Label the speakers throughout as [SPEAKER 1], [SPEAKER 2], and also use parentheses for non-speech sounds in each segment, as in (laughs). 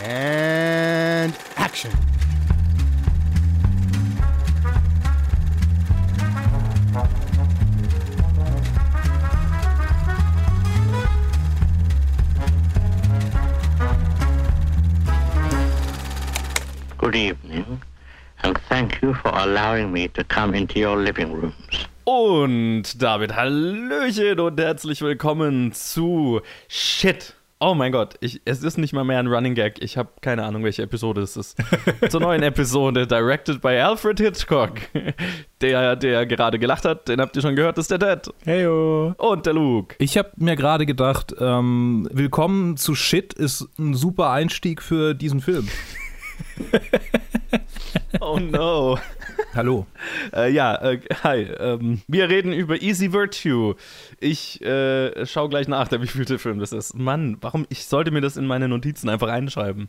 [SPEAKER 1] And action.
[SPEAKER 2] Good evening, and thank you for allowing me to come into your living rooms.
[SPEAKER 3] Und damit Hallöchen und herzlich willkommen zu Shit. Oh mein Gott, ich, es ist nicht mal mehr ein Running Gag. Ich habe keine Ahnung, welche Episode es ist. (laughs) Zur neuen Episode, directed by Alfred Hitchcock. (laughs) Der, der gerade gelacht hat, den habt ihr schon gehört, ist der Dad.
[SPEAKER 4] Heyo.
[SPEAKER 3] Und der Luke.
[SPEAKER 4] Ich habe mir gerade gedacht, ähm, Willkommen zu Shit ist ein super Einstieg für diesen Film. (laughs)
[SPEAKER 3] Oh no.
[SPEAKER 4] Hallo.
[SPEAKER 3] Äh, ja, äh, hi. Ähm, wir reden über Easy Virtue. Ich äh, schaue gleich nach, der wievielte Film das ist. Mann, warum? Ich sollte mir das in meine Notizen einfach einschreiben.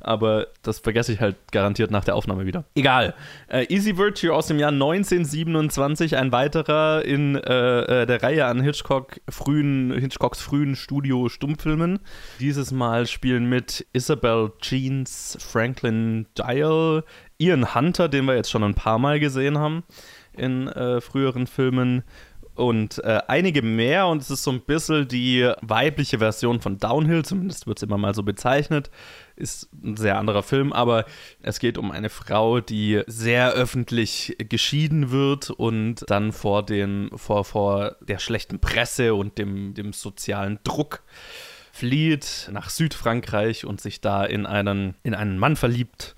[SPEAKER 3] Aber das vergesse ich halt garantiert nach der Aufnahme wieder. Egal. Äh, Easy Virtue aus dem Jahr 1927, ein weiterer in äh, äh, der Reihe an Hitchcock frühen, Hitchcocks frühen Studio-Stummfilmen. Dieses Mal spielen mit Isabel Jeans, Franklin Dial, Ian Hunter, den wir jetzt schon ein paar Mal gesehen haben in äh, früheren Filmen. Und äh, einige mehr. Und es ist so ein bisschen die weibliche Version von Downhill, zumindest wird es immer mal so bezeichnet. Ist ein sehr anderer Film, aber es geht um eine Frau, die sehr öffentlich geschieden wird und dann vor, den, vor, vor der schlechten Presse und dem, dem sozialen Druck flieht nach Südfrankreich und sich da in einen, in einen Mann verliebt,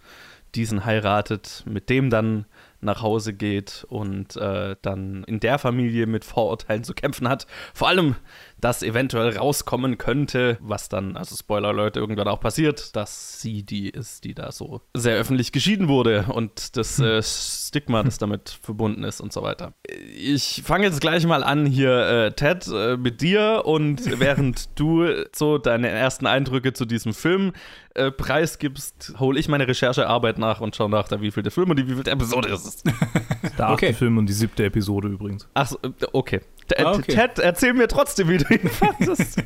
[SPEAKER 3] diesen heiratet, mit dem dann nach Hause geht und äh, dann in der Familie mit Vorurteilen zu kämpfen hat. Vor allem, dass eventuell rauskommen könnte, was dann, also Spoiler Leute, irgendwann auch passiert, dass sie die ist, die da so sehr öffentlich geschieden wurde und das äh, Stigma, das damit verbunden ist und so weiter. Ich fange jetzt gleich mal an hier, äh, Ted, äh, mit dir und (laughs) während du so deine ersten Eindrücke zu diesem Film äh, preisgibst, hole ich meine Recherchearbeit nach und schaue nach, da wie viel der Film und die wie viel der Episode ist es. (laughs)
[SPEAKER 4] Der achte
[SPEAKER 5] Okay.
[SPEAKER 4] Film und die siebte Episode übrigens.
[SPEAKER 3] Ach so, äh, okay. T-
[SPEAKER 5] Ah, okay.
[SPEAKER 3] Ted, erzähl mir trotzdem, wie du ihn (laughs) fandest.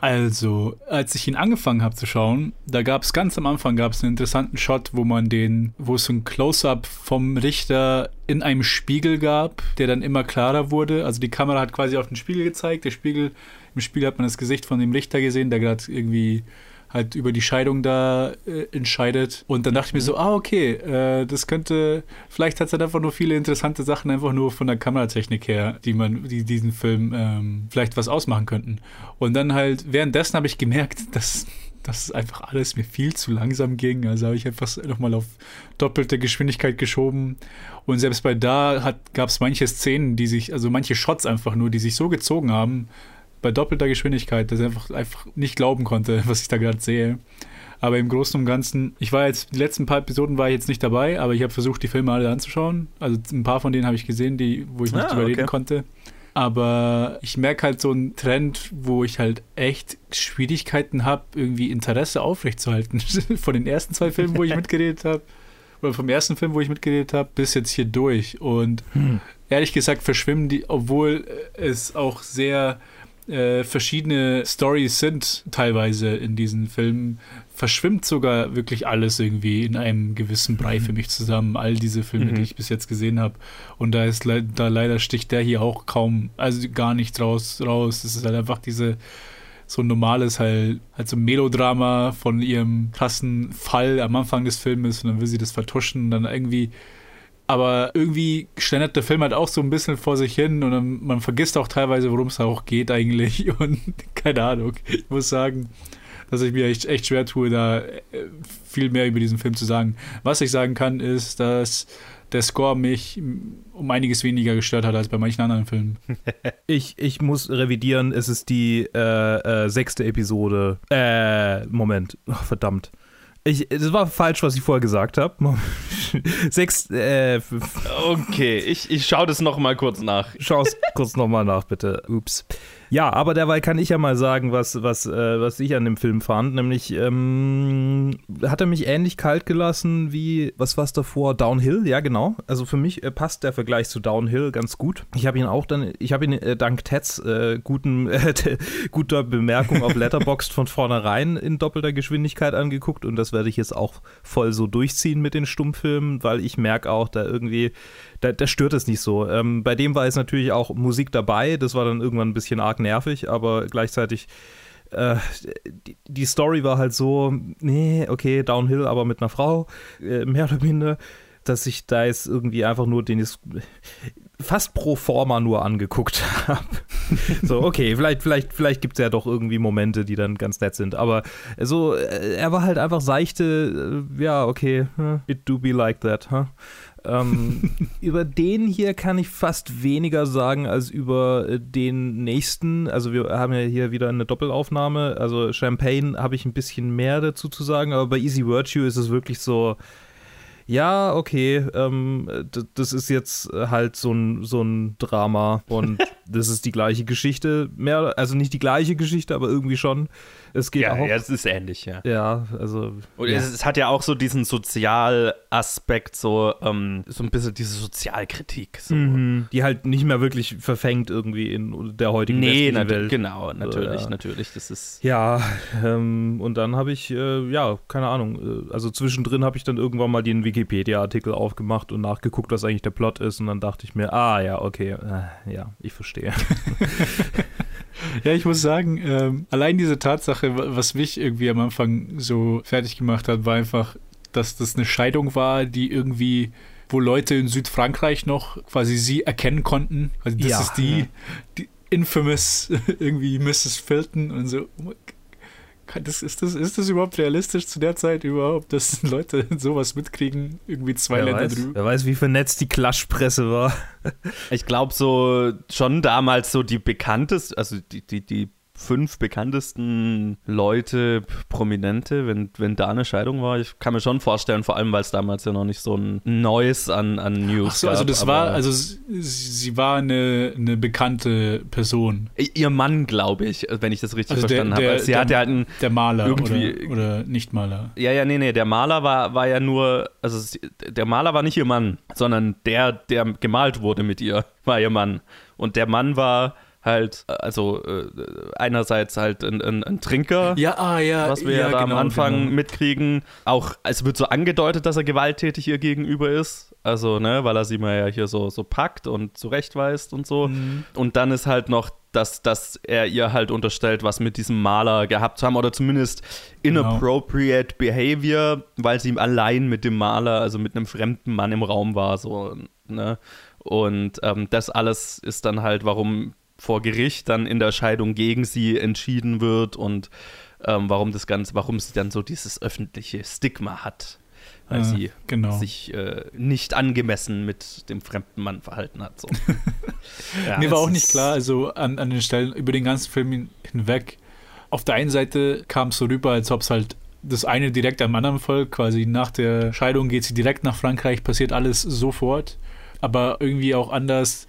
[SPEAKER 5] Also, als ich ihn angefangen habe zu schauen, da gab es ganz am Anfang gab es einen interessanten Shot, wo man den, wo es so ein Close-up vom Richter in einem Spiegel gab, der dann immer klarer wurde. Also die Kamera hat quasi auf den Spiegel gezeigt. Der Spiegel, im Spiegel hat man das Gesicht von dem Richter gesehen, der gerade irgendwie halt über die Scheidung da äh, entscheidet. Und dann dachte ich mir so, ah, okay, äh, das könnte, vielleicht hat es halt einfach nur viele interessante Sachen einfach nur von der Kameratechnik her, die man, die diesen Film ähm, vielleicht was ausmachen könnten. Und dann halt, währenddessen habe ich gemerkt, (laughs) dass dass einfach alles mir viel zu langsam ging. Also habe ich einfach nochmal auf doppelte Geschwindigkeit geschoben. Und selbst bei da gab es manche Szenen, die sich, also manche Shots einfach nur, die sich so gezogen haben, bei doppelter Geschwindigkeit, dass ich einfach, einfach nicht glauben konnte, (laughs) was ich da gerade sehe. Aber im Großen und Ganzen, ich war jetzt, die letzten paar Episoden war ich jetzt nicht dabei, aber ich habe versucht, die Filme alle anzuschauen. Also ein paar von denen habe ich gesehen, die, wo ich nicht
[SPEAKER 3] Ah,
[SPEAKER 5] drüber reden
[SPEAKER 3] okay.
[SPEAKER 5] konnte. Aber ich merke halt so einen Trend, wo ich halt echt Schwierigkeiten habe, irgendwie Interesse aufrechtzuerhalten. (laughs) Von den ersten zwei Filmen, wo ich (laughs) mitgeredet habe, oder vom ersten Film, wo ich mitgeredet habe, bis jetzt hier durch. Und ehrlich gesagt verschwimmen die, obwohl es auch sehr äh, verschiedene Stories sind, teilweise in diesen Filmen, verschwimmt sogar wirklich alles irgendwie in einem gewissen Brei für mich zusammen. All diese Filme,
[SPEAKER 3] Mhm.
[SPEAKER 5] die ich bis jetzt gesehen habe. Und da ist le da leider sticht der hier auch kaum, also gar nicht raus. raus. Es ist halt einfach diese so ein normales halt, halt so ein Melodrama von ihrem krassen Fall am Anfang des Filmes und dann will sie das vertuschen und dann irgendwie aber irgendwie schlendert der Film halt auch so ein bisschen vor sich hin und man vergisst auch teilweise, worum es auch geht eigentlich (laughs) und keine Ahnung. Ich muss sagen, dass ich mir echt, echt schwer tue, da äh, viel mehr über diesen Film zu sagen. Was ich sagen kann, ist, dass der Score mich um einiges weniger gestört hat als bei manchen anderen Filmen. (laughs)
[SPEAKER 4] Ich, ich muss revidieren, es ist die äh, äh, sechste Episode. Äh, Moment. Oh, verdammt. Ich, es war falsch, was ich vorher gesagt habe. (laughs) Sechs, äh,
[SPEAKER 3] Okay, ich, ich schaue das noch mal kurz nach.
[SPEAKER 4] Schau es kurz nochmal nach, bitte. Ups. Ja, aber derweil kann ich ja mal sagen, was, was, äh, was ich an dem Film fand. Nämlich ähm, hat er mich ähnlich kalt gelassen wie, was war es davor? Downhill, ja genau. Also für mich äh, passt der Vergleich zu Downhill ganz gut. Ich habe ihn auch dann, ich habe ihn äh, dank Teds äh, guten, (laughs) äh, guter Bemerkung auf Letterboxd von vornherein in doppelter Geschwindigkeit angeguckt und das werde ich jetzt auch voll so durchziehen mit den Stummfilmen, weil ich merke auch, da irgendwie, da, da stört es nicht so. Ähm, bei dem war es natürlich auch Musik dabei, das war dann irgendwann ein bisschen arg nervig, aber gleichzeitig äh, die, Story war halt so, nee, okay, Downhill, aber mit einer Frau, äh, mehr oder minder, dass ich da jetzt irgendwie einfach nur den fast pro forma nur angeguckt (laughs) habe. so, okay, vielleicht, vielleicht, vielleicht gibt es ja doch irgendwie Momente, die dann ganz nett sind. Aber so, äh, er war halt einfach seichte, ja, okay, huh, it do be like that, huh? Ähm, (laughs) über den hier kann ich fast weniger sagen als über äh, den nächsten. Also wir haben ja hier wieder eine Doppelaufnahme. Also Champagne habe ich ein bisschen mehr dazu zu sagen, aber bei Easy Virtue ist es wirklich so, ja, okay, ähm, das ist jetzt halt so ein, so ein Drama und (laughs) das ist die gleiche Geschichte. Mehr, also nicht die gleiche Geschichte, aber irgendwie schon. Es geht
[SPEAKER 3] Ja,
[SPEAKER 4] auch.
[SPEAKER 3] ja, es ist ähnlich, ja.
[SPEAKER 4] Ja, also.
[SPEAKER 3] Und
[SPEAKER 4] ja.
[SPEAKER 3] es, es hat ja auch so diesen Sozialaspekt, so, ähm, so ein bisschen diese Sozialkritik. So.
[SPEAKER 4] Mhm. Die halt nicht mehr wirklich verfängt irgendwie in der heutigen
[SPEAKER 3] Nee,
[SPEAKER 4] Welt.
[SPEAKER 3] genau, natürlich,
[SPEAKER 4] ja.
[SPEAKER 3] natürlich. Das ist.
[SPEAKER 4] Ja, ähm, und dann habe ich, äh, ja, keine Ahnung, äh, also zwischendrin habe ich dann irgendwann mal den Wikipedia-Artikel aufgemacht und nachgeguckt, was eigentlich der Plot ist und dann dachte ich mir, ah ja, okay, äh, ja, ich verstehe. (laughs)
[SPEAKER 5] Ja, ich muss sagen, ähm, allein diese Tatsache, wa- was mich irgendwie am Anfang so fertig gemacht hat, war einfach, dass das eine Scheidung war, die irgendwie, wo Leute in Südfrankreich noch quasi sie erkennen konnten. Also das
[SPEAKER 4] Ja.
[SPEAKER 5] ist die, die infamous (laughs) irgendwie Mrs. Filton und so. Oh mein G- kann das, ist, das, ist das überhaupt realistisch zu der Zeit überhaupt, dass (laughs) Leute sowas mitkriegen? Irgendwie zwei
[SPEAKER 4] wer,
[SPEAKER 5] Länder
[SPEAKER 4] weiß,
[SPEAKER 5] drüber.
[SPEAKER 4] wer weiß, wie vernetzt die Klatschpresse war.
[SPEAKER 3] Ich glaube, so schon damals so die bekanntesten, also die, die, die fünf bekanntesten Leute, Prominente, wenn, wenn da eine Scheidung war. Ich kann mir schon vorstellen, vor allem, weil es damals ja noch nicht so ein Neues an, an News
[SPEAKER 5] Ach so, also
[SPEAKER 3] gab,
[SPEAKER 5] das
[SPEAKER 3] aber
[SPEAKER 5] war, also sie, war eine, eine bekannte Person.
[SPEAKER 3] Ihr Mann, glaube ich, wenn ich das richtig
[SPEAKER 5] Also der-
[SPEAKER 3] verstanden habe.
[SPEAKER 5] der-
[SPEAKER 3] Also Sie
[SPEAKER 5] der-
[SPEAKER 3] hat ja halt einen
[SPEAKER 5] Der Maler
[SPEAKER 3] Irgendwie-
[SPEAKER 5] oder, oder Nicht-Maler.
[SPEAKER 3] Ja, ja, nee, nee, der Maler war, war ja nur, also der Maler war nicht ihr Mann, sondern der, der gemalt wurde mit ihr, war ihr Mann. Und der Mann war halt, äh, also äh, einerseits halt ein, ein, ein Trinker,
[SPEAKER 5] Ja, ah, ja.
[SPEAKER 3] was wir ja,
[SPEAKER 5] ja,
[SPEAKER 3] da
[SPEAKER 5] genau,
[SPEAKER 3] am Anfang
[SPEAKER 5] genau.
[SPEAKER 3] mitkriegen. Auch, es wird so angedeutet, dass er gewalttätig ihr gegenüber ist. Also, ne, weil er sie mal ja hier so, so packt und zurechtweist und so.
[SPEAKER 5] Mhm.
[SPEAKER 3] Und dann ist halt noch, dass, dass er ihr halt unterstellt, was mit diesem Maler gehabt zu haben oder zumindest
[SPEAKER 5] Genau.
[SPEAKER 3] inappropriate behavior, weil sie allein mit dem Maler, also mit einem fremden Mann im Raum war, so, ne? Und ähm, das alles ist dann halt, warum vor Gericht dann in der Scheidung gegen sie entschieden wird und ähm, warum das Ganze, warum sie dann so dieses öffentliche Stigma hat, weil
[SPEAKER 5] Ah,
[SPEAKER 3] sie
[SPEAKER 5] genau.
[SPEAKER 3] sich äh, nicht angemessen mit dem fremden Mann verhalten hat. So. (laughs) ja,
[SPEAKER 5] Mir war auch nicht klar, also an, an den Stellen über den ganzen Film hin- hinweg. Auf der einen Seite kam es so rüber, als ob es halt das eine direkt am anderen folgt. Quasi nach der Scheidung geht sie direkt nach Frankreich, passiert alles sofort. Aber irgendwie auch anders.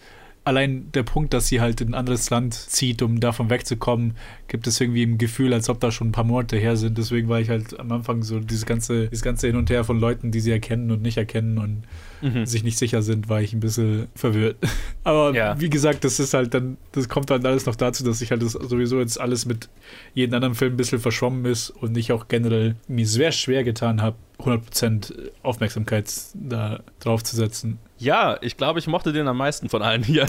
[SPEAKER 5] Allein der Punkt, dass sie halt in ein anderes Land zieht, um davon wegzukommen, gibt es irgendwie ein Gefühl, als ob da schon ein paar Monate her sind. Deswegen war ich halt am Anfang so dieses ganze, dieses ganze Hin und Her von Leuten, die sie erkennen und nicht erkennen und
[SPEAKER 3] Mhm.
[SPEAKER 5] sich nicht sicher sind, war ich ein bisschen verwirrt. (laughs) Aber
[SPEAKER 3] Ja.
[SPEAKER 5] wie gesagt, das ist halt dann, das kommt dann alles noch dazu, dass ich halt das sowieso jetzt alles mit jedem anderen Film ein bisschen verschwommen ist und ich auch generell mir sehr schwer getan habe, 100% Aufmerksamkeit da drauf zu setzen.
[SPEAKER 3] Ja, ich glaube, ich mochte den am meisten von allen hier.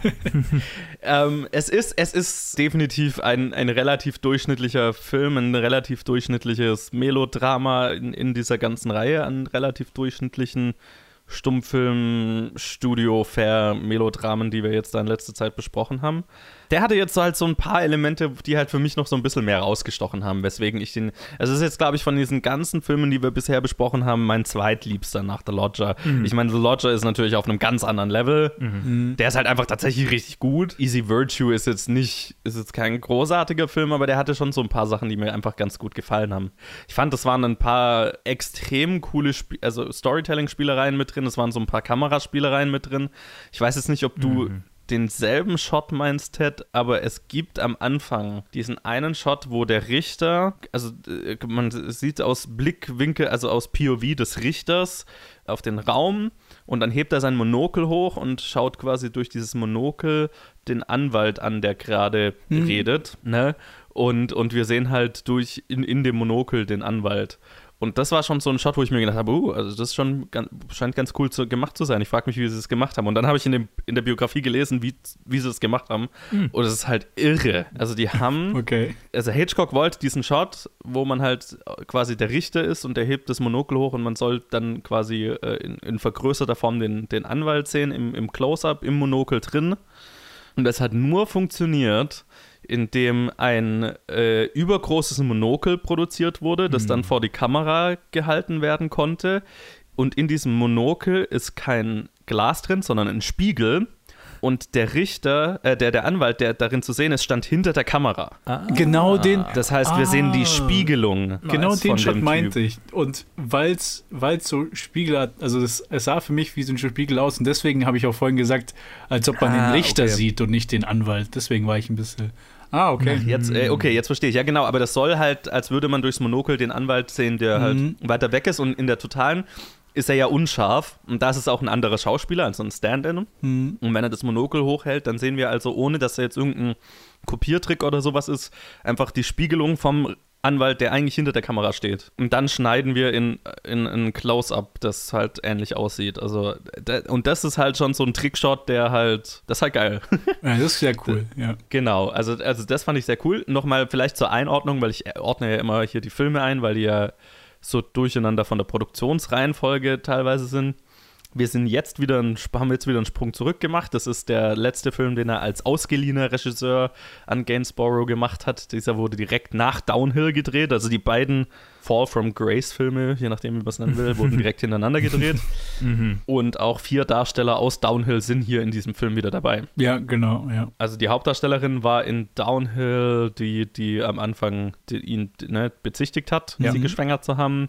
[SPEAKER 3] (laughs) (laughs) ähm, es, ist, es ist definitiv ein, ein relativ durchschnittlicher Film, ein relativ durchschnittliches Melodrama in, in dieser ganzen Reihe an relativ durchschnittlichen Stummfilm, Studio, Fair, Melodramen, die wir jetzt da in letzter Zeit besprochen haben. Der hatte jetzt halt so ein paar Elemente, die halt für mich noch so ein bisschen mehr rausgestochen haben, weswegen ich den. Also, es ist jetzt, glaube ich, von diesen ganzen Filmen, die wir bisher besprochen haben, mein zweitliebster nach The Lodger.
[SPEAKER 4] Mhm.
[SPEAKER 3] Ich meine, The Lodger ist natürlich auf einem ganz anderen Level. Der ist halt einfach tatsächlich richtig gut. Easy Virtue ist jetzt nicht, ist jetzt kein großartiger Film, aber der hatte schon so ein paar Sachen, die mir einfach ganz gut gefallen haben. Ich fand, das waren ein paar extrem coole Sp also Storytelling-Spielereien mit drin, es waren so ein paar Kameraspielereien mit drin. Ich weiß jetzt nicht, ob du denselben Shot meinst, Ted, aber es gibt am Anfang diesen einen Shot, wo der Richter, also äh, man sieht aus Blickwinkel, also aus POV des Richters auf den Raum und dann hebt er sein Monokel hoch und schaut quasi durch dieses Monokel den Anwalt an, der gerade redet, ne? Und, und wir sehen halt durch in, in dem Monokel den Anwalt. Und das war schon so ein Shot, wo ich mir gedacht habe, uh, also das schon ganz, scheint ganz cool zu, gemacht zu sein. Ich frage mich, wie sie es gemacht haben. Und dann habe ich in, dem, in der Biografie gelesen, wie, wie sie es gemacht haben. Und es ist halt irre. Also die haben, (laughs)
[SPEAKER 5] Okay.
[SPEAKER 3] also Hitchcock wollte diesen Shot, wo man halt quasi der Richter ist und der hebt das Monokel hoch und man soll dann quasi äh, in, in vergrößerter Form den, den Anwalt sehen, im, im Close-Up, im Monokel drin. Und das hat nur funktioniert, indem ein äh, übergroßes Monokel produziert wurde, das dann vor die Kamera gehalten werden konnte. Und in diesem Monokel ist kein Glas drin, sondern ein Spiegel. Und der Richter, äh, der, der Anwalt, der darin zu sehen ist, stand hinter der Kamera.
[SPEAKER 5] Genau den,
[SPEAKER 3] Das heißt, wir sehen die
[SPEAKER 5] Ah.
[SPEAKER 3] Spiegelung.
[SPEAKER 5] genau den Shot meinte ich. Und weil es so Spiegel hat, also das, es sah für mich wie so ein Spiegel aus und deswegen habe ich auch vorhin gesagt, als ob man
[SPEAKER 3] Ah,
[SPEAKER 5] den Richter
[SPEAKER 3] okay.
[SPEAKER 5] sieht und nicht den Anwalt. Deswegen war ich ein bisschen. Ah, okay.
[SPEAKER 3] Jetzt, äh, okay, jetzt verstehe ich. Ja, genau, aber das soll halt, als würde man durchs Monokel den Anwalt sehen, der halt
[SPEAKER 5] Mhm.
[SPEAKER 3] weiter weg ist und in der totalen ist er ja unscharf und da ist es auch ein anderer Schauspieler, also ein Stand-in.
[SPEAKER 5] Mhm.
[SPEAKER 3] Und wenn er das Monokel hochhält, dann sehen wir also, ohne dass er jetzt irgendein Kopiertrick oder sowas ist, einfach die Spiegelung vom Anwalt, der eigentlich hinter der Kamera steht. Und dann schneiden wir in, in ein Close-Up, das halt ähnlich aussieht. Also, und das ist halt schon so ein Trickshot, der halt, das ist halt geil. (laughs)
[SPEAKER 5] Ja, das ist sehr cool, (laughs) ja.
[SPEAKER 3] Genau, also, also das fand ich sehr cool. Nochmal vielleicht zur Einordnung, weil ich ordne ja immer hier die Filme ein, weil die ja so durcheinander von der Produktionsreihenfolge teilweise sind. Wir sind jetzt wieder ein, haben jetzt wieder einen Sprung zurück gemacht. Das ist der letzte Film, den er als ausgeliehener Regisseur an Gainsborough gemacht hat. Dieser wurde direkt nach Downhill gedreht. Also die beiden Fall from Grace Filme, je nachdem, wie man es nennen will, wurden (laughs) direkt hintereinander gedreht. Und auch vier Darsteller aus Downhill sind hier in diesem Film wieder dabei.
[SPEAKER 5] Ja, genau, ja.
[SPEAKER 3] Also die Hauptdarstellerin war in Downhill, die, die am Anfang die, ihn ne, bezichtigt hat,
[SPEAKER 5] Ja.
[SPEAKER 3] sie geschwängert zu haben.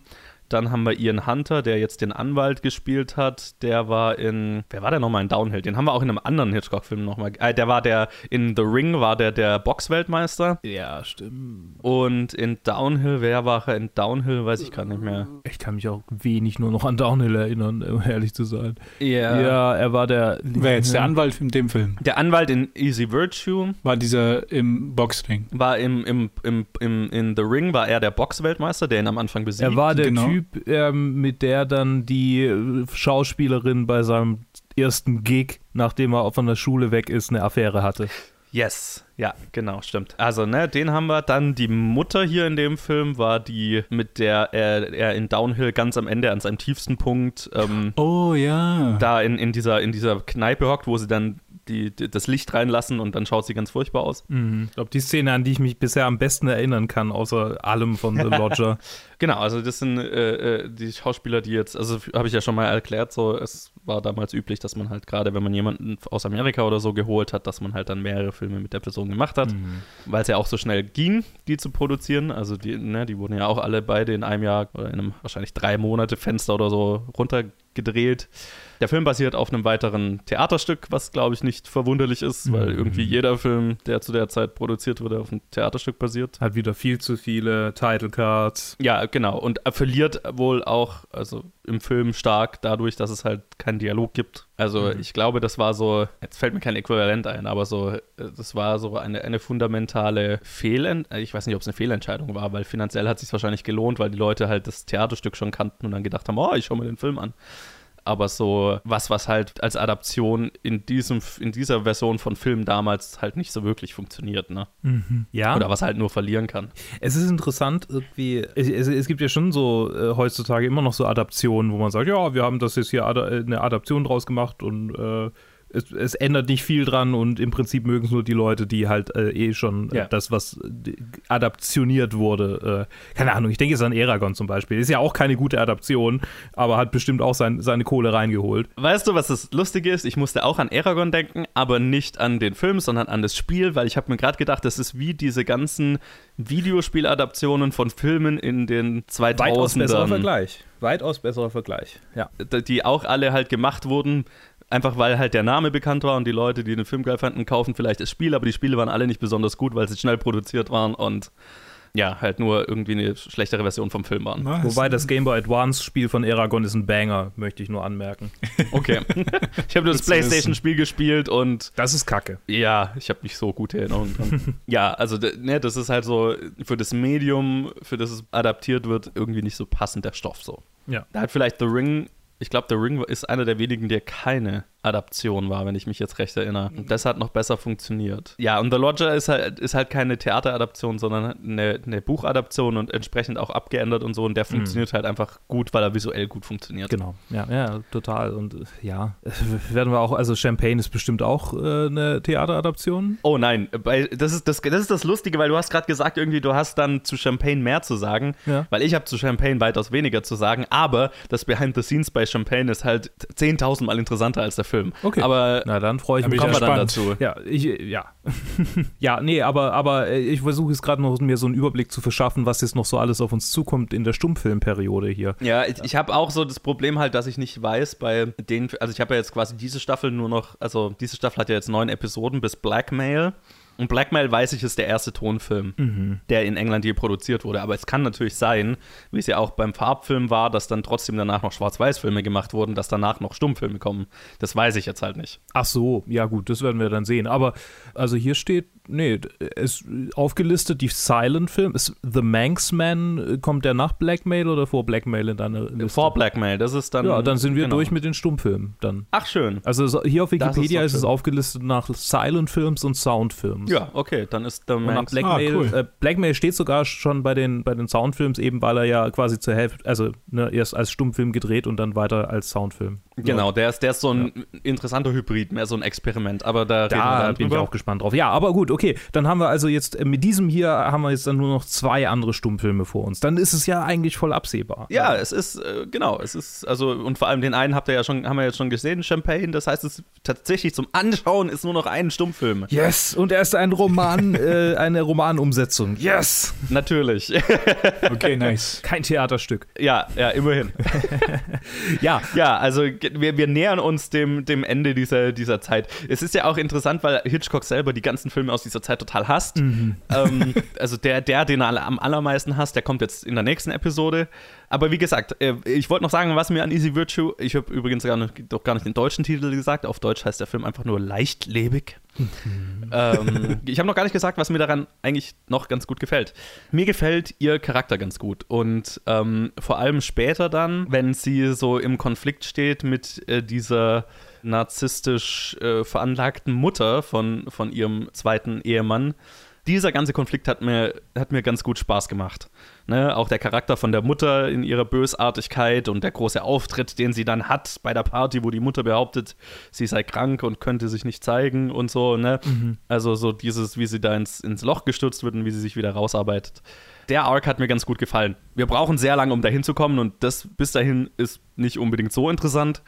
[SPEAKER 3] Dann haben wir Ian Hunter, der jetzt den Anwalt gespielt hat. Der war in, wer war der nochmal in Downhill? Den haben wir auch in einem anderen Hitchcock-Film nochmal. Äh, der war der, in The Ring war der der Boxweltmeister.
[SPEAKER 4] Ja, stimmt.
[SPEAKER 3] Und in Downhill, wer war er in Downhill? Weiß ich gar nicht mehr.
[SPEAKER 4] Ich kann mich auch wenig nur noch an Downhill erinnern, um ehrlich zu sein.
[SPEAKER 3] Ja.
[SPEAKER 4] Ja, er war der.
[SPEAKER 5] Wer jetzt der Anwalt in dem Film?
[SPEAKER 3] Der Anwalt in Easy Virtue
[SPEAKER 5] War dieser im Boxring.
[SPEAKER 3] war im, im, im, im, in The Ring, war er der Boxweltmeister, der ihn am Anfang besiegt.
[SPEAKER 4] Er war der
[SPEAKER 5] Genau.
[SPEAKER 4] Typ, ähm, mit der dann die äh, Schauspielerin bei seinem ersten Gig, nachdem er von der Schule weg ist, eine Affäre hatte.
[SPEAKER 3] Yes, ja, genau, stimmt. Also, ne, den haben wir. Dann die Mutter hier in dem Film war die, mit der er, er in Downhill ganz am Ende an seinem tiefsten Punkt ähm,
[SPEAKER 5] Oh ja.
[SPEAKER 3] da in, in, dieser, in dieser Kneipe hockt, wo sie dann die, die, das Licht reinlassen und dann schaut sie ganz furchtbar aus.
[SPEAKER 4] Ich glaube, die Szene, an die ich mich bisher am besten erinnern kann, außer allem von The (laughs) Lodger.
[SPEAKER 3] Genau, also das sind äh, äh, die Schauspieler, die jetzt, also habe ich ja schon mal erklärt, so es war damals üblich, dass man halt gerade, wenn man jemanden aus Amerika oder so geholt hat, dass man halt dann mehrere Filme mit der Person gemacht hat, weil es ja auch so schnell ging, die zu produzieren. Also die, ne, die wurden ja auch alle beide in einem Jahr oder in einem wahrscheinlich drei Monate Fenster oder so runtergedreht. Der Film basiert auf einem weiteren Theaterstück, was glaube ich nicht verwunderlich ist, weil
[SPEAKER 4] Mhm.
[SPEAKER 3] irgendwie jeder Film, der zu der Zeit produziert wurde, auf einem Theaterstück basiert.
[SPEAKER 4] Hat wieder viel zu viele Title Cards.
[SPEAKER 3] Ja, genau. Und er verliert wohl auch, also im Film stark dadurch, dass es halt keinen Dialog gibt. Also ich glaube, das war so, jetzt fällt mir kein Äquivalent ein, aber so, äh, das war so eine, eine fundamentale Fehlent, ich weiß nicht, ob es eine Fehlentscheidung war, weil finanziell hat es sich wahrscheinlich gelohnt, weil die Leute halt das Theaterstück schon kannten und dann gedacht haben, oh, ich schaue mir den Film an. Aber so was, was halt als Adaption in diesem, in dieser Version von Film damals halt nicht so wirklich funktioniert, ne?
[SPEAKER 4] Ja.
[SPEAKER 3] Oder was halt nur verlieren kann.
[SPEAKER 4] Es ist interessant, irgendwie, es, es, es gibt ja schon so äh, heutzutage immer noch so Adaptionen, wo man sagt, ja, wir haben das jetzt hier ada äh, eine Adaption draus gemacht und äh, es, es ändert nicht viel dran und im Prinzip mögen es nur die Leute, die halt äh, eh schon äh,
[SPEAKER 3] Ja.
[SPEAKER 4] das, was äh, adaptioniert wurde. Äh, keine Ahnung, ich denke jetzt an Eragon zum Beispiel. Ist ja auch keine gute Adaption, aber hat bestimmt auch sein, seine Kohle reingeholt.
[SPEAKER 3] Weißt du, was das Lustige ist? Ich musste auch an Aragon denken, aber nicht an den Film, sondern an das Spiel, weil ich habe mir gerade gedacht, das ist wie diese ganzen Videospieladaptionen von Filmen in den 2000ern.
[SPEAKER 4] Weitaus besserer Vergleich. Weitaus besserer Vergleich. Ja.
[SPEAKER 3] die auch alle halt gemacht wurden, einfach weil halt der Name bekannt war und die Leute, die den Film geil fanden, kaufen vielleicht das Spiel, aber die Spiele waren alle nicht besonders gut, weil sie schnell produziert waren und ja, halt nur irgendwie eine schlechtere Version vom Film waren.
[SPEAKER 5] Was?
[SPEAKER 4] Wobei das Game Boy Advance Spiel von Eragon ist ein Banger, möchte ich nur anmerken. (laughs)
[SPEAKER 3] Okay. ich habe nur das
[SPEAKER 5] wissen.
[SPEAKER 3] Playstation-Spiel gespielt und
[SPEAKER 4] Das ist Kacke.
[SPEAKER 3] ja, ich habe nicht so gute Erinnerungen dran. (laughs) ja, also ne, das ist halt so für das Medium, für das es adaptiert wird, irgendwie nicht so passend der Stoff so.
[SPEAKER 4] Ja.
[SPEAKER 3] Da hat vielleicht The Ring, ich glaube, The Ring ist einer der wenigen, der keine Adaption war, wenn ich mich jetzt recht erinnere. Und das hat noch besser funktioniert. Ja, und The Lodger ist halt, ist halt keine Theateradaption, sondern eine, eine Buchadaption und entsprechend auch abgeändert und so. Und der funktioniert halt einfach gut, weil er visuell gut funktioniert.
[SPEAKER 4] Genau, ja, ja, total. Und äh, ja, (laughs) werden wir auch, also Champagne ist bestimmt auch äh, eine Theateradaption.
[SPEAKER 3] Oh nein, bei, das, ist das, das ist das Lustige, weil du hast gerade gesagt, irgendwie, du hast dann zu Champagne mehr zu sagen,
[SPEAKER 4] Ja.
[SPEAKER 3] weil ich habe zu Champagne weitaus weniger zu sagen, aber das Behind the Scenes bei Champagne ist halt 10.000 Mal interessanter als der Film.
[SPEAKER 4] Okay.
[SPEAKER 3] Aber
[SPEAKER 4] Na, dann freue ich mich.
[SPEAKER 5] ich
[SPEAKER 3] kommen wir dann dazu.
[SPEAKER 4] Ja, ich, ja. (laughs) ja, nee, aber, aber äh, ich versuche jetzt gerade noch mir so einen Überblick zu verschaffen, was jetzt noch so alles auf uns zukommt in der Stummfilmperiode hier.
[SPEAKER 3] Ja, ich, ich habe auch so das Problem halt, dass ich nicht weiß bei den, also ich habe ja jetzt quasi diese Staffel nur noch, also diese Staffel hat ja jetzt neun Episoden bis Blackmail. Und Blackmail, weiß ich, ist der erste Tonfilm, der in England je produziert wurde. Aber es kann natürlich sein, wie es ja auch beim Farbfilm war, dass dann trotzdem danach noch Schwarz-Weiß-Filme gemacht wurden, dass danach noch Stummfilme kommen. Das weiß ich jetzt halt nicht.
[SPEAKER 4] Ach so, ja gut, das werden wir dann sehen. Aber also hier steht, nee, es aufgelistet die Silent Film. Ist The Manxman, äh, kommt der nach Blackmail oder vor Blackmail in deiner Liste?
[SPEAKER 3] Vor Blackmail, das ist dann.
[SPEAKER 4] Ja, dann sind wir
[SPEAKER 3] genau.
[SPEAKER 4] durch mit den Stummfilmen dann.
[SPEAKER 3] Ach, schön.
[SPEAKER 4] Also so- hier auf
[SPEAKER 3] ist
[SPEAKER 4] Wikipedia
[SPEAKER 3] doch
[SPEAKER 4] ist, es aufgelistet nach Silent Films und Soundfilms.
[SPEAKER 3] Ja, okay, dann ist
[SPEAKER 4] nach
[SPEAKER 3] Manx.
[SPEAKER 4] Blackmail,
[SPEAKER 5] Ah, cool.
[SPEAKER 4] äh, Blackmail steht sogar schon bei den, bei den Soundfilms, eben weil er ja quasi zur Hälfte, also ne, erst als Stummfilm gedreht und dann weiter als Soundfilm.
[SPEAKER 3] Genau, der ist, der ist so ein interessanter Hybrid, mehr so ein Experiment. Aber da, reden wir
[SPEAKER 4] Da
[SPEAKER 3] dann
[SPEAKER 4] bin ich auch gespannt drauf. Ja, aber gut, okay. Dann haben wir also jetzt, äh, mit diesem hier haben wir jetzt dann nur noch zwei andere Stummfilme vor uns. Dann ist es ja eigentlich voll absehbar.
[SPEAKER 3] Ja, es ist, äh, genau, es ist, also, und vor allem den einen habt ihr ja schon, haben wir jetzt schon gesehen, Champagne. Das heißt, es ist tatsächlich zum Anschauen ist nur noch ein Stummfilm.
[SPEAKER 4] Yes, und er ist ein Roman, (laughs) äh, eine Romanumsetzung. Yes!
[SPEAKER 3] Natürlich. (laughs)
[SPEAKER 5] Okay, nice.
[SPEAKER 4] Kein Theaterstück.
[SPEAKER 3] ja, ja, immerhin. (laughs)
[SPEAKER 4] Ja,
[SPEAKER 3] Ja, also wir, wir nähern uns dem, dem Ende dieser, dieser Zeit. Es ist ja auch interessant, weil Hitchcock selber die ganzen Filme aus dieser Zeit total hasst. Ähm, (laughs) also der, der, den er am allermeisten hasst, der kommt jetzt in der nächsten Episode. Aber wie gesagt, äh, ich wollte noch sagen, was mir an Easy Virtue, ich habe übrigens gar nicht, doch gar nicht den deutschen Titel gesagt, auf Deutsch heißt der Film einfach nur leichtlebig. ähm, ich habe noch gar nicht gesagt, was mir daran eigentlich noch ganz gut gefällt. Mir gefällt ihr Charakter ganz gut und ähm, vor allem später dann, wenn sie so im Konflikt steht mit äh, dieser narzisstisch äh, veranlagten Mutter von, von ihrem zweiten Ehemann. Dieser ganze Konflikt hat mir, hat mir ganz gut Spaß gemacht. Ne? Auch der Charakter von der Mutter in ihrer Bösartigkeit und der große Auftritt, den sie dann hat bei der Party, wo die Mutter behauptet, sie sei krank und könnte sich nicht zeigen und so. Ne? Also so dieses, wie sie da ins, ins Loch gestürzt wird und wie sie sich wieder rausarbeitet. Der Arc hat mir ganz gut gefallen. Wir brauchen sehr lange, um dahin zu kommen und das bis dahin ist nicht unbedingt so interessant.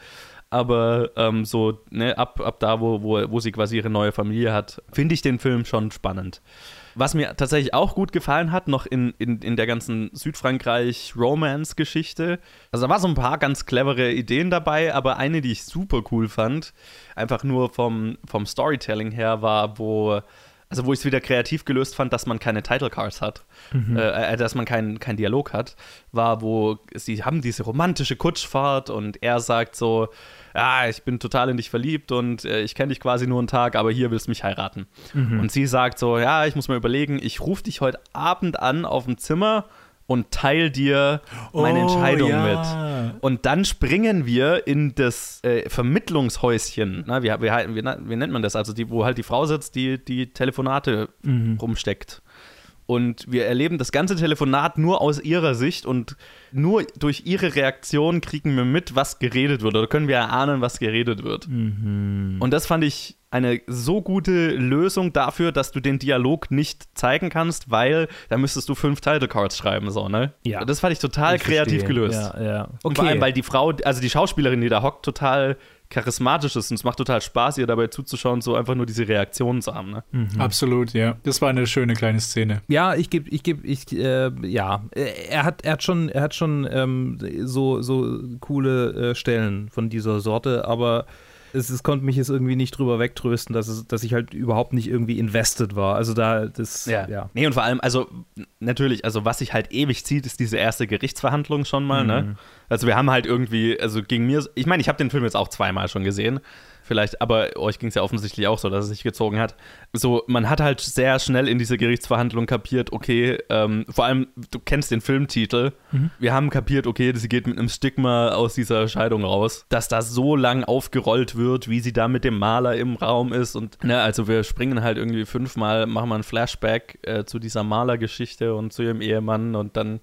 [SPEAKER 3] Aber ähm, so ne, ab, ab da, wo, wo, wo sie quasi ihre neue Familie hat, finde ich den Film schon spannend. Was mir tatsächlich auch gut gefallen hat, noch in, in, in der ganzen Südfrankreich-Romance-Geschichte, also da war so ein paar ganz clevere Ideen dabei, aber eine, die ich super cool fand, einfach nur vom, vom Storytelling her, war, wo also wo ich es wieder kreativ gelöst fand, dass man keine Title Cards hat, äh, äh, dass man keinen kein Dialog hat, war, wo sie haben diese romantische Kutschfahrt und er sagt so, ja, ich bin total in dich verliebt und äh, ich kenne dich quasi nur einen Tag, aber hier willst du mich heiraten. Und sie sagt so, ja, ich muss mir überlegen, ich rufe dich heute Abend an auf dem Zimmer und teil dir meine
[SPEAKER 5] Oh,
[SPEAKER 3] Entscheidung
[SPEAKER 5] ja.
[SPEAKER 3] mit. Und dann springen wir in das äh, Vermittlungshäuschen. Na, wie, wie, wie, wie nennt man das? Also die, wo halt die Frau sitzt, die die Telefonate rumsteckt. Und wir erleben das ganze Telefonat nur aus ihrer Sicht und nur durch ihre Reaktion kriegen wir mit, was geredet wird. Oder können wir erahnen, was geredet wird. Und das fand ich eine so gute Lösung dafür, dass du den Dialog nicht zeigen kannst, weil da müsstest du fünf Title Cards schreiben, so, ne?
[SPEAKER 4] Ja.
[SPEAKER 3] Das fand ich total
[SPEAKER 4] Ich
[SPEAKER 3] kreativ
[SPEAKER 4] verstehe.
[SPEAKER 3] gelöst.
[SPEAKER 4] Ja, ja.
[SPEAKER 3] Und vor allem, weil die Frau, also die Schauspielerin, die da hockt, total charismatisch ist und es macht total Spaß, ihr dabei zuzuschauen, so einfach nur diese Reaktionen zu haben, ne?
[SPEAKER 5] Absolut, ja. Das war eine schöne kleine Szene.
[SPEAKER 4] Ja, ich gebe, ich gebe, ich, äh, ja, er hat, er hat schon, er hat schon ähm, so, so coole äh, Stellen von dieser Sorte, aber es, es konnte mich jetzt irgendwie nicht drüber wegtrösten, dass, es, dass ich halt überhaupt nicht irgendwie invested war. Also da, das, ja.
[SPEAKER 3] Nee, und vor allem, also natürlich, also was sich halt ewig zieht, ist diese erste Gerichtsverhandlung schon mal,
[SPEAKER 4] Mhm.
[SPEAKER 3] ne? Also wir haben halt irgendwie, also gegen mir, ich meine, ich habe den Film jetzt auch zweimal schon gesehen. Vielleicht, aber euch ging es ja offensichtlich auch so, dass es sich gezogen hat. So, man hat halt sehr schnell in diese Gerichtsverhandlung kapiert, okay, ähm, vor allem, du kennst den Filmtitel.
[SPEAKER 4] Mhm.
[SPEAKER 3] Wir haben kapiert, okay, sie geht mit einem Stigma aus dieser Scheidung raus. Dass da so lang aufgerollt wird, wie sie da mit dem Maler im Raum ist. Und, ne, also wir springen halt irgendwie fünfmal, machen wir ein Flashback äh, zu dieser Malergeschichte und zu ihrem Ehemann und dann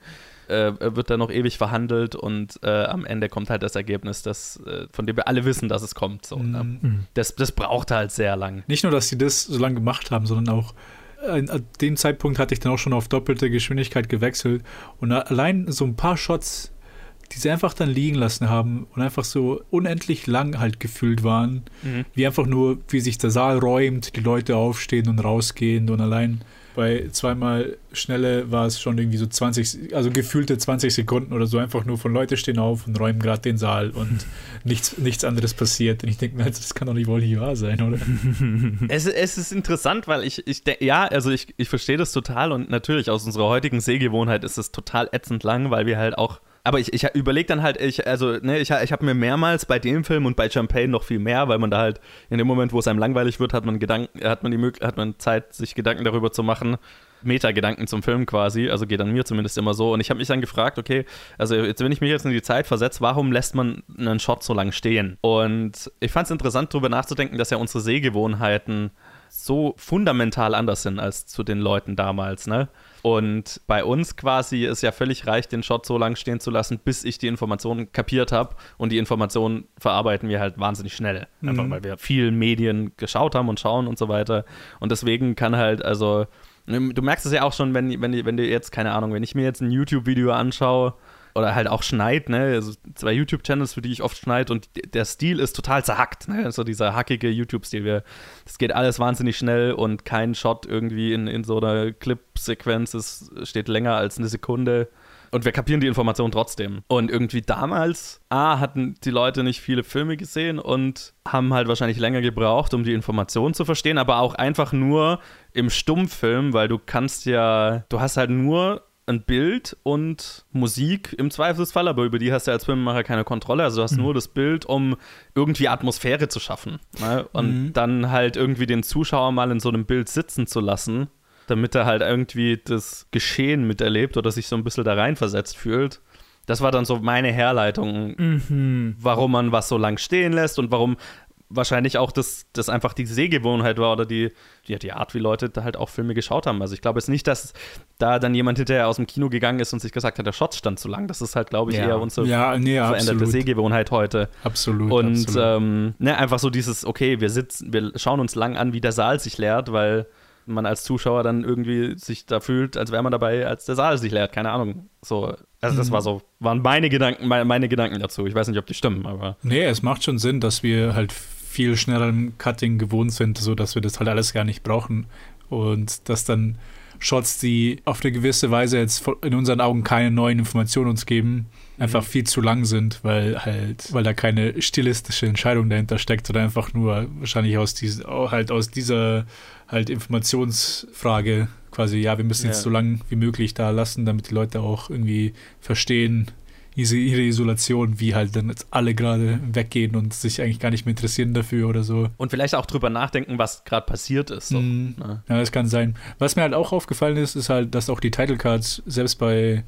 [SPEAKER 3] äh, wird da noch ewig verhandelt und äh, am Ende kommt halt das Ergebnis, das, äh, von dem wir alle wissen, dass es kommt. So, ne?
[SPEAKER 5] Mhm.
[SPEAKER 3] das, das braucht halt sehr lang.
[SPEAKER 5] Nicht nur, dass sie das so lange gemacht haben, sondern auch äh, an dem Zeitpunkt hatte ich dann auch schon auf doppelte Geschwindigkeit gewechselt und allein so ein paar Shots, die sie einfach dann liegen lassen haben und einfach so unendlich lang halt gefühlt waren,
[SPEAKER 3] Mhm.
[SPEAKER 5] wie einfach nur, wie sich der Saal räumt, die Leute aufstehen und rausgehen und allein bei zweimal Schnelle war es schon irgendwie so 20, also gefühlte 20 Sekunden oder so, einfach nur von Leute stehen auf und räumen gerade den Saal und (laughs) nichts, nichts anderes passiert. Und ich denke mir, halt, das kann doch nicht wohl nicht wahr sein, oder? (laughs)
[SPEAKER 3] Es, es ist interessant, weil ich, ich de- ja, also ich, ich verstehe das total und natürlich aus unserer heutigen Sehgewohnheit ist es total ätzend lang, weil wir halt auch. Aber ich, ich überlege dann halt, ich, also, ne, ich, ich habe mir mehrmals bei dem Film und bei Champagne noch viel mehr, weil man da halt in dem Moment, wo es einem langweilig wird, hat man Gedanken, hat man die Möglichkeit, hat man Zeit, sich Gedanken darüber zu machen. Meta-Gedanken zum Film quasi, also geht an mir zumindest immer so. Und ich habe mich dann gefragt, okay, also jetzt, wenn ich mich jetzt in die Zeit versetze, warum lässt man einen Shot so lang stehen? Und ich fand es interessant, darüber nachzudenken, dass ja unsere Sehgewohnheiten so fundamental anders sind als zu den Leuten damals, ne? Und bei uns quasi ist ja völlig reich, den Shot so lang stehen zu lassen, bis ich die Informationen kapiert habe. Und die Informationen verarbeiten wir halt wahnsinnig schnell. Einfach
[SPEAKER 5] Mhm.
[SPEAKER 3] weil wir viel Medien geschaut haben und schauen und so weiter. Und deswegen kann halt, also, du merkst es ja auch schon, wenn, wenn, wenn du jetzt, keine Ahnung, wenn ich mir jetzt ein YouTube-Video anschaue, oder halt auch schneid, ne? Also zwei YouTube-Channels, für die ich oft schneid und der Stil ist total zerhackt, ne? So dieser hackige YouTube-Stil. Das geht alles wahnsinnig schnell und kein Shot irgendwie in, in so einer Clip-Sequenz steht länger als eine Sekunde. Und wir kapieren die Information trotzdem. Und irgendwie damals, A, hatten die Leute nicht viele Filme gesehen und haben halt wahrscheinlich länger gebraucht, um die Information zu verstehen, aber auch einfach nur im Stummfilm, weil du kannst ja, du hast halt nur ein Bild und Musik im Zweifelsfall, aber über die hast du als Filmemacher keine Kontrolle. Also du hast nur das Bild, um irgendwie Atmosphäre zu schaffen. Ne? Und
[SPEAKER 5] Mhm.
[SPEAKER 3] dann halt irgendwie den Zuschauer mal in so einem Bild sitzen zu lassen, damit er halt irgendwie das Geschehen miterlebt oder sich so ein bisschen da reinversetzt fühlt. Das war dann so meine Herleitung,
[SPEAKER 4] Mhm.
[SPEAKER 3] warum man was so lang stehen lässt und warum wahrscheinlich auch das, das einfach die Sehgewohnheit war oder die, die, die Art, wie Leute da halt auch Filme geschaut haben. Also ich glaube jetzt nicht, dass da dann jemand hinterher aus dem Kino gegangen ist und sich gesagt hat, der Shot stand zu lang. Das ist halt, glaube ich,
[SPEAKER 4] Ja.
[SPEAKER 3] eher unsere
[SPEAKER 5] Ja, nee,
[SPEAKER 3] veränderte
[SPEAKER 5] absolut.
[SPEAKER 3] Sehgewohnheit heute.
[SPEAKER 5] Absolut.
[SPEAKER 3] Und
[SPEAKER 5] absolut.
[SPEAKER 3] ähm, ne, einfach so dieses, okay, wir sitzen, wir schauen uns lang an, wie der Saal sich leert, weil man als Zuschauer dann irgendwie sich da fühlt, als wäre man dabei, als der Saal sich leert. Keine Ahnung. So, also das war so, waren meine Gedanken, meine, meine Gedanken dazu. Ich weiß nicht, ob die stimmen, aber.
[SPEAKER 5] Nee, es macht schon Sinn, dass wir halt viel schneller im Cutting gewohnt sind, so dass wir das halt alles gar nicht brauchen und dass dann Shots, die auf eine gewisse Weise jetzt in unseren Augen keine neuen Informationen uns geben, einfach viel zu lang sind, weil halt, weil da keine stilistische Entscheidung dahinter steckt oder einfach nur wahrscheinlich aus diesen, halt aus dieser halt Informationsfrage quasi, ja, wir müssen jetzt
[SPEAKER 3] Ja.
[SPEAKER 5] so lang wie möglich da lassen, damit die Leute auch irgendwie verstehen, diese, ihre Isolation, wie halt dann jetzt alle gerade weggehen und sich eigentlich gar nicht mehr interessieren dafür oder so.
[SPEAKER 3] Und vielleicht auch drüber nachdenken, was gerade passiert ist. So. Ne?
[SPEAKER 5] Ja, das kann sein. Was mir halt auch aufgefallen ist, ist halt, dass auch die Title Cards selbst bei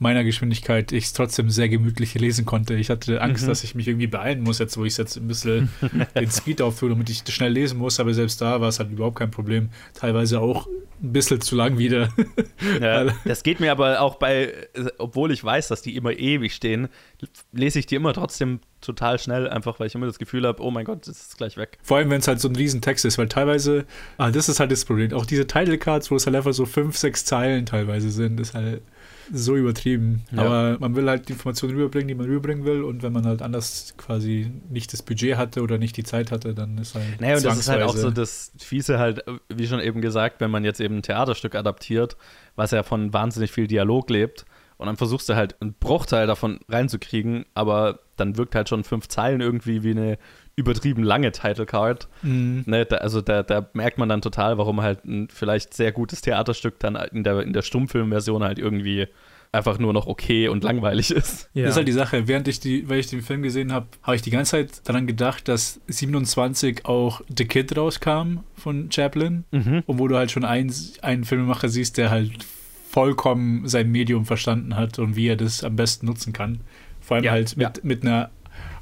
[SPEAKER 5] meiner Geschwindigkeit ich es trotzdem sehr gemütlich lesen konnte. Ich hatte Angst,
[SPEAKER 3] Mhm.
[SPEAKER 5] dass ich mich irgendwie beeilen muss, jetzt wo ich jetzt ein bisschen (laughs) den Speed aufführe, damit ich schnell lesen muss, aber selbst da war es halt überhaupt kein Problem. Teilweise auch ein bisschen zu lang wieder.
[SPEAKER 3] Ja, (laughs) das geht mir aber auch bei, obwohl ich weiß, dass die immer ewig stehen, lese ich die immer trotzdem total schnell, einfach weil ich immer das Gefühl habe, oh mein Gott, das ist gleich weg.
[SPEAKER 5] Vor allem, wenn es halt so ein Riesentext ist, weil teilweise, ah, das ist halt das Problem. Auch diese Title Cards, wo es halt einfach so fünf, sechs Zeilen teilweise sind, ist halt so übertrieben.
[SPEAKER 3] Ja.
[SPEAKER 5] Aber man will halt die Informationen rüberbringen, die man rüberbringen will. Und wenn man halt anders quasi nicht das Budget hatte oder nicht die Zeit hatte, dann ist halt.
[SPEAKER 3] Naja, und das ist halt auch so das Fiese halt, wie schon eben gesagt, wenn man jetzt eben ein Theaterstück adaptiert, was ja von wahnsinnig viel Dialog lebt, und dann versuchst du halt einen Bruchteil davon reinzukriegen, aber dann wirkt halt schon fünf Zeilen irgendwie wie eine übertrieben lange Title Card.
[SPEAKER 5] Mhm.
[SPEAKER 3] Ne, da, also da, da merkt man dann total, warum halt ein vielleicht sehr gutes Theaterstück dann in der, in der Stummfilmversion halt irgendwie einfach nur noch okay und langweilig (laughs) ist.
[SPEAKER 4] Ja.
[SPEAKER 5] Das ist halt die Sache. Während ich, die, weil ich den Film gesehen habe, habe ich die ganze Zeit daran gedacht, dass 27 auch The Kid rauskam von Chaplin.
[SPEAKER 3] Mhm.
[SPEAKER 5] Und wo du halt schon einen, einen Filmemacher siehst, der halt vollkommen sein Medium verstanden hat und wie er das am besten nutzen kann. Vor allem
[SPEAKER 3] Ja,
[SPEAKER 5] halt mit, mit einer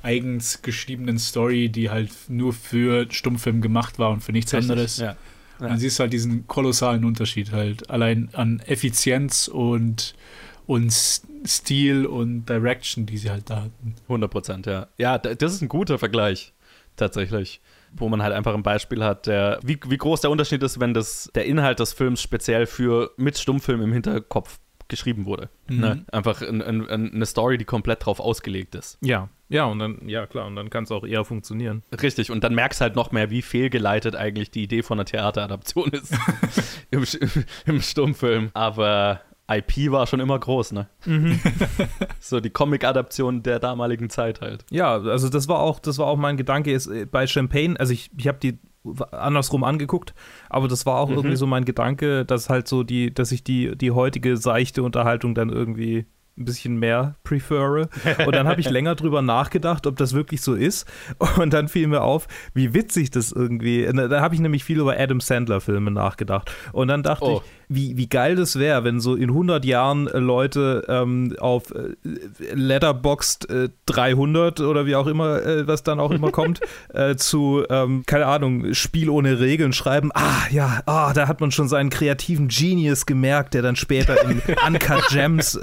[SPEAKER 5] eigens geschriebenen Story, die halt nur für Stummfilm gemacht war und für nichts anderes.
[SPEAKER 3] Ja. Ja.
[SPEAKER 5] Dann siehst du halt diesen kolossalen Unterschied halt. Allein an Effizienz und, und Stil und Direction, die sie halt da hatten.
[SPEAKER 3] 100 Prozent, ja. Ja, das ist ein guter Vergleich, tatsächlich. Wo man halt einfach ein Beispiel hat, der, wie, wie groß der Unterschied ist, wenn das, der Inhalt des Films speziell für mit Stummfilm im Hinterkopf geschrieben wurde.
[SPEAKER 5] Mhm.
[SPEAKER 3] Ne? Einfach ein, ein, ein, eine Story, die komplett drauf ausgelegt ist.
[SPEAKER 4] Ja, ja, und dann, ja klar, und dann kann es auch eher funktionieren.
[SPEAKER 3] Richtig, und dann merkst halt noch mehr, wie fehlgeleitet eigentlich die Idee von einer Theateradaption ist (laughs) Im, im Stummfilm. Aber IP war schon immer groß, ne? (laughs) so die Comic-Adaption der damaligen Zeit halt.
[SPEAKER 4] Ja, also das war auch, das war auch mein Gedanke ist äh, bei Champagne, also ich, ich habe die andersrum angeguckt, aber das war auch
[SPEAKER 3] Mhm.
[SPEAKER 4] irgendwie so mein Gedanke, dass halt so die, dass ich die, die heutige seichte Unterhaltung dann irgendwie ein bisschen mehr prefere. Und dann habe ich länger drüber nachgedacht, ob das wirklich so ist. Und dann fiel mir auf, wie witzig das irgendwie. Da habe ich nämlich viel über Adam Sandler-Filme nachgedacht. Und dann dachte
[SPEAKER 3] Oh.
[SPEAKER 4] ich, wie, wie geil das wäre, wenn so in 100 Jahren äh, Leute ähm, auf äh, Letterboxd äh, 300 oder wie auch immer, äh, was dann auch immer kommt, (laughs) äh, zu, ähm, keine Ahnung, Spiel ohne Regeln schreiben. Ah, ja, ah, da hat man schon seinen kreativen Genius gemerkt, der dann später in (laughs) Uncut Gems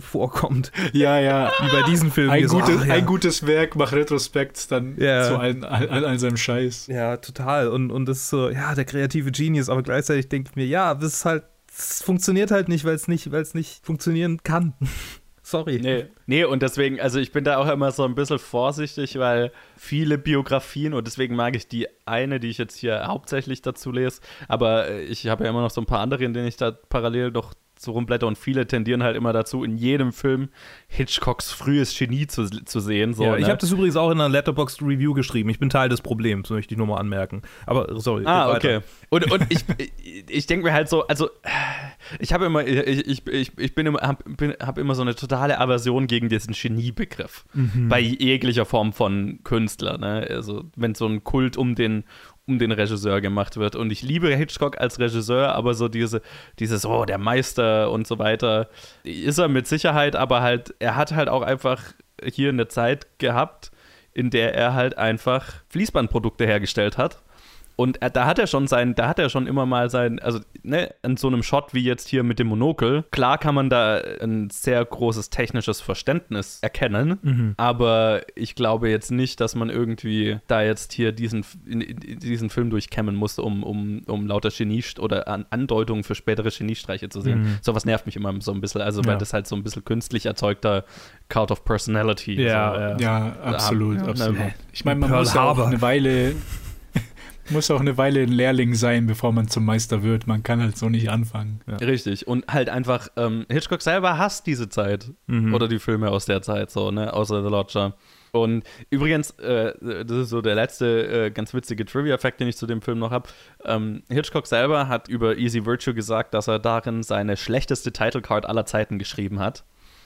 [SPEAKER 4] vorkommt.
[SPEAKER 5] Ja, ja.
[SPEAKER 4] Wie bei diesen Filmen.
[SPEAKER 5] Ein,
[SPEAKER 4] so,
[SPEAKER 5] gutes,
[SPEAKER 4] ah, ja.
[SPEAKER 5] ein gutes Werk macht Retrospekt dann
[SPEAKER 4] Ja.
[SPEAKER 5] zu allen, all, all, all seinem Scheiß.
[SPEAKER 4] Ja, total. Und, und das ist so, ja, der kreative Genius, aber gleichzeitig denke ich mir, ja, das ist halt, es funktioniert halt nicht, weil es nicht, weil es nicht funktionieren kann. (laughs) Sorry.
[SPEAKER 3] Nee. nee, und deswegen, also ich bin da auch immer so ein bisschen vorsichtig, weil viele Biografien, und deswegen mag ich die eine, die ich jetzt hier hauptsächlich dazu lese, aber äh, ich habe ja immer noch so ein paar andere, in denen ich da parallel noch so rumblätter und viele tendieren halt immer dazu, in jedem Film Hitchcocks frühes Genie zu, zu sehen. So,
[SPEAKER 4] ja, ich
[SPEAKER 3] ne?
[SPEAKER 4] habe das übrigens auch in einer Letterboxd Review geschrieben. Ich bin Teil des Problems, möchte ich nur mal anmecken. Aber sorry.
[SPEAKER 3] Ah, okay. Und, und ich, ich, ich denke mir halt so, also ich habe immer, ich, ich, ich, ich bin immer, hab, bin, hab immer so eine totale Aversion gegen diesen Geniebegriff. Bei jeglicher Form von Künstler, ne? Also wenn so ein Kult um den, um den Regisseur gemacht wird. Und ich liebe Hitchcock als Regisseur, aber so diese, dieses, oh, der Meister und so weiter, ist er mit Sicherheit, aber halt, er hat halt auch einfach hier eine Zeit gehabt, in der er halt einfach Fließbandprodukte hergestellt hat. Und er, da hat er schon sein, da hat er schon immer mal sein, also ne, in so einem Shot wie jetzt hier mit dem Monokel, klar kann man da ein sehr großes technisches Verständnis erkennen, aber ich glaube jetzt nicht, dass man irgendwie da jetzt hier diesen, in, in diesen Film durchkämmen muss, um, um, um lauter Genie oder an Andeutungen für spätere Geniestreiche zu sehen. Sowas nervt mich immer so ein bisschen, also weil
[SPEAKER 4] Ja.
[SPEAKER 3] das halt so ein bisschen künstlich erzeugter Cult of Personality.
[SPEAKER 4] Ja,
[SPEAKER 3] so.
[SPEAKER 4] ja.
[SPEAKER 5] Ja, absolut,
[SPEAKER 3] Ja,
[SPEAKER 5] absolut.
[SPEAKER 3] ne.
[SPEAKER 5] Ich meine, man
[SPEAKER 4] Pearl
[SPEAKER 5] muss auch
[SPEAKER 4] Harbor.
[SPEAKER 5] eine Weile muss auch eine Weile ein Lehrling sein, bevor man zum Meister wird. Man kann halt so nicht anfangen.
[SPEAKER 3] Richtig. Und halt einfach, ähm, Hitchcock selber hasst diese Zeit.
[SPEAKER 4] Mhm.
[SPEAKER 3] Oder die Filme aus der Zeit, so, ne? Außer The Lodger. Und übrigens, äh, das ist so der letzte äh, ganz witzige Trivia-Fact, den ich zu dem Film noch habe. Ähm, Hitchcock selber hat über Easy Virtue gesagt, dass er darin seine schlechteste Titlecard aller Zeiten geschrieben hat.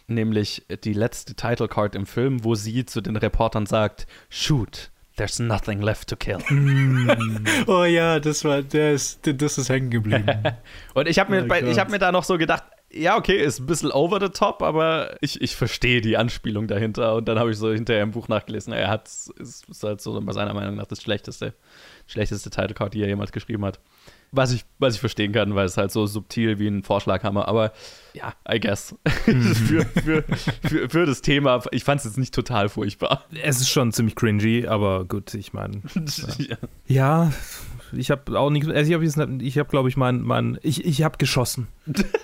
[SPEAKER 3] Nämlich die letzte Titlecard im Film, wo sie zu den Reportern sagt: Shoot, there's nothing left to kill. (laughs)
[SPEAKER 5] Oh ja, das war, der ist, das ist hängen geblieben. (laughs)
[SPEAKER 3] Und ich habe mir,
[SPEAKER 5] Oh
[SPEAKER 3] bei-
[SPEAKER 5] Gott.
[SPEAKER 3] ich hab mir da noch so gedacht, ja, okay, ist ein bisschen over the top, aber ich, ich verstehe die Anspielung dahinter. Und dann habe ich so hinterher im Buch nachgelesen, er hat, ist, ist halt so seiner Meinung nach das schlechteste, schlechteste Title Card, die er jemals geschrieben hat. Was ich, was ich verstehen kann, weil es halt so subtil wie ein Vorschlaghammer, aber ja, I guess. (laughs) für, für, für, für, das Thema, ich fand es jetzt nicht total furchtbar.
[SPEAKER 4] Es ist schon ziemlich cringy, aber gut, ich meine. (laughs) ja. ja, ich habe auch nicht, also ich habe, ich habe, glaube ich, mein, mein, ich, ich habe geschossen.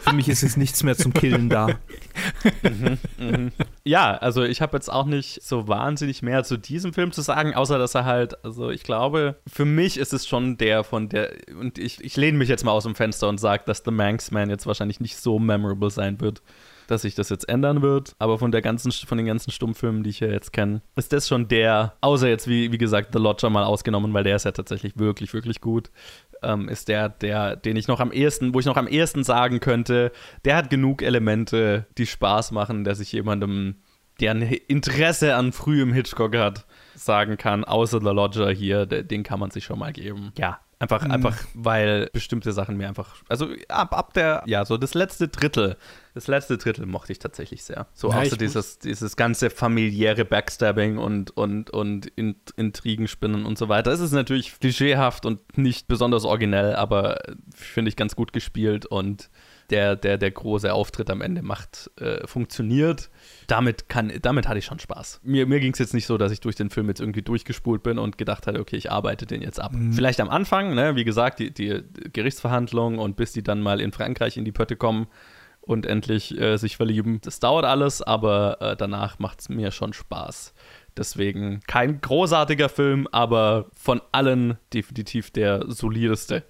[SPEAKER 4] Für mich ist jetzt nichts mehr zum Killen da. (laughs)
[SPEAKER 3] mhm, mh. Ja, also ich habe jetzt auch nicht so wahnsinnig mehr zu diesem Film zu sagen, außer dass er halt, also ich glaube, für mich ist es schon der von der, und ich, ich lehne mich jetzt mal aus dem Fenster und sage, dass The Manx Man jetzt wahrscheinlich nicht so memorable sein wird dass sich das jetzt ändern wird. Aber von der ganzen, von den ganzen Stummfilmen, die ich hier jetzt kenne, ist das schon der, außer jetzt wie, wie gesagt The Lodger mal ausgenommen, weil der ist ja tatsächlich wirklich, wirklich gut. Ähm, ist der, der, den ich noch am ehesten, wo ich noch am ehesten sagen könnte, der hat genug Elemente, die Spaß machen, dass ich jemandem, der ein Interesse an frühem Hitchcock hat, sagen kann, außer The Lodger hier, den kann man sich schon mal geben. Ja, Einfach, mhm. einfach, weil bestimmte Sachen mir einfach, also ab, ab der, ja, so das letzte Drittel, das letzte Drittel mochte ich tatsächlich sehr. So ja, so dieses, dieses ganze familiäre Backstabbing und, und, und Intrigenspinnen und so weiter. Es ist natürlich klischeehaft und nicht besonders originell, aber finde ich ganz gut gespielt und der, der, der große Auftritt am Ende macht, äh, funktioniert. Damit, kann, damit hatte ich schon Spaß. Mir, mir ging es jetzt nicht so, dass ich durch den Film jetzt irgendwie durchgespult bin und gedacht hatte, okay, ich arbeite den jetzt ab. Mhm. Vielleicht am Anfang, ne, wie gesagt, die, die Gerichtsverhandlungen und bis die dann mal in Frankreich in die Pötte kommen und endlich äh, sich verlieben. Das dauert alles, aber äh, danach macht es mir schon Spaß. Deswegen kein großartiger Film, aber von allen definitiv der solideste.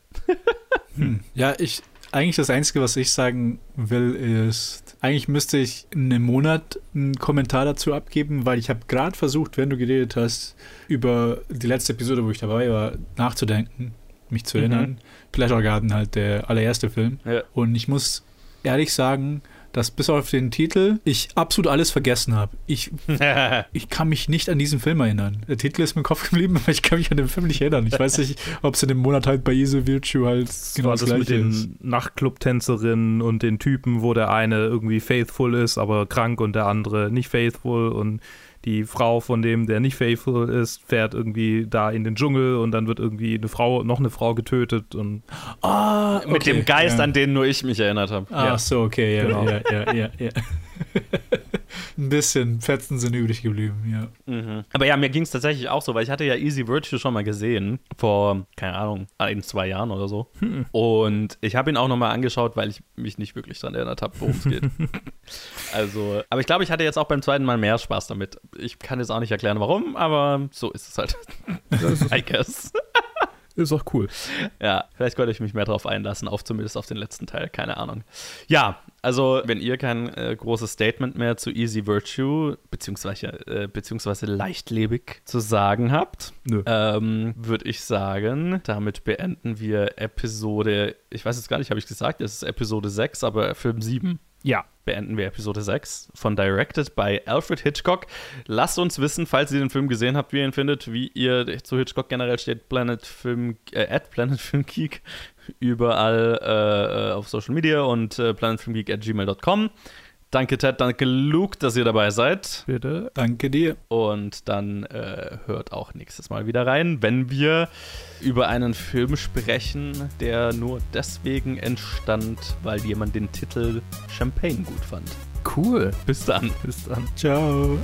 [SPEAKER 5] hm. Ja, ich, eigentlich das Einzige, was ich sagen will, ist, eigentlich müsste ich in einem Monat einen Kommentar dazu abgeben, weil ich habe gerade versucht, wenn du geredet hast, über die letzte Episode, wo ich dabei war, nachzudenken, mich zu erinnern. Mhm. Pleasure Garden halt der allererste Film. Ja. Und ich muss ehrlich sagen, dass bis auf den Titel ich absolut alles vergessen habe. Ich, (laughs) ich kann mich nicht an diesen Film erinnern. Der Titel ist mir im Kopf geblieben, aber ich kann mich an den Film nicht erinnern. Ich weiß nicht, ob es in dem Monat halt bei Easy Virtue halt
[SPEAKER 4] genau das, das mit den Nachtclub-Tänzerinnen und den Typen, wo der eine irgendwie faithful ist, aber krank und der andere nicht faithful und die Frau von dem, der nicht faithful ist, fährt irgendwie da in den Dschungel und dann wird irgendwie eine Frau, noch eine Frau getötet und
[SPEAKER 3] ah, okay, mit dem Geist, ja. an den nur ich mich erinnert habe.
[SPEAKER 5] Ah, ja. so, okay, ja, genau. ja, ja, ja, ja. (laughs) Ein bisschen Fetzen sind übrig geblieben, ja.
[SPEAKER 3] Mhm. Aber ja, mir ging es tatsächlich auch so, weil ich hatte ja Easy Virtue schon mal gesehen, vor, keine Ahnung, ein, zwei Jahren oder so. Hm. Und ich habe ihn auch nochmal angeschaut, weil ich mich nicht wirklich daran erinnert habe, worum es geht. (laughs) also, aber ich glaube, ich hatte jetzt auch beim zweiten Mal mehr Spaß damit. Ich kann jetzt auch nicht erklären, warum, aber so ist es halt. (laughs) I guess. (laughs)
[SPEAKER 4] Ist auch cool.
[SPEAKER 3] Ja, vielleicht könnte ich mich mehr darauf einlassen, auf zumindest auf den letzten Teil, keine Ahnung. Ja, also wenn ihr kein äh, großes Statement mehr zu Easy Virtue, beziehungsweise, äh, beziehungsweise leichtlebig zu sagen habt, ähm, würde ich sagen, damit beenden wir Episode, ich weiß jetzt gar nicht, habe ich gesagt, es ist Episode 6, aber Film 7.
[SPEAKER 4] Ja,
[SPEAKER 3] beenden wir Episode 6 von Directed by Alfred Hitchcock. Lasst uns wissen, falls ihr den Film gesehen habt, wie ihr ihn findet, wie ihr zu Hitchcock generell steht. Planet Film, äh, at Planet Film Geek überall äh, auf Social Media und äh, planetfilmgeek at gmail.com. Danke Ted, danke Luke, dass ihr dabei seid.
[SPEAKER 5] Bitte. Danke dir.
[SPEAKER 3] Und dann äh, hört auch nächstes Mal wieder rein, wenn wir über einen Film sprechen, der nur deswegen entstand, weil jemand den Titel Champagne gut fand.
[SPEAKER 4] Cool.
[SPEAKER 3] Bis dann.
[SPEAKER 5] Bis dann. Ciao.